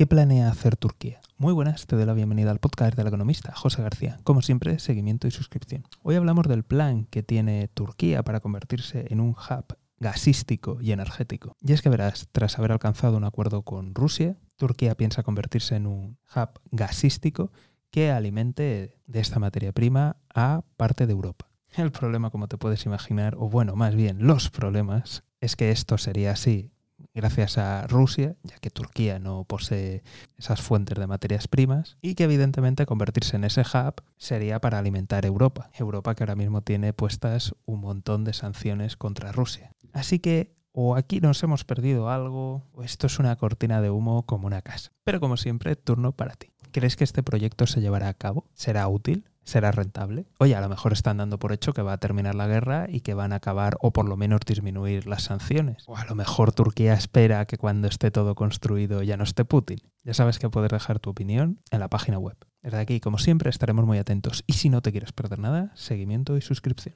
¿Qué planea hacer Turquía? Muy buenas, te doy la bienvenida al podcast del economista José García. Como siempre, seguimiento y suscripción. Hoy hablamos del plan que tiene Turquía para convertirse en un hub gasístico y energético. Y es que verás, tras haber alcanzado un acuerdo con Rusia, Turquía piensa convertirse en un hub gasístico que alimente de esta materia prima a parte de Europa. El problema, como te puedes imaginar, o bueno, más bien los problemas, es que esto sería así gracias a Rusia, ya que Turquía no posee esas fuentes de materias primas, y que evidentemente convertirse en ese hub sería para alimentar Europa. Europa que ahora mismo tiene puestas un montón de sanciones contra Rusia. Así que o aquí nos hemos perdido algo, o esto es una cortina de humo como una casa. Pero como siempre, turno para ti. ¿Crees que este proyecto se llevará a cabo? ¿Será útil? Será rentable. Oye, a lo mejor están dando por hecho que va a terminar la guerra y que van a acabar o por lo menos disminuir las sanciones. O a lo mejor Turquía espera que cuando esté todo construido ya no esté Putin. Ya sabes que puedes dejar tu opinión en la página web. Desde aquí, como siempre, estaremos muy atentos y si no te quieres perder nada, seguimiento y suscripción.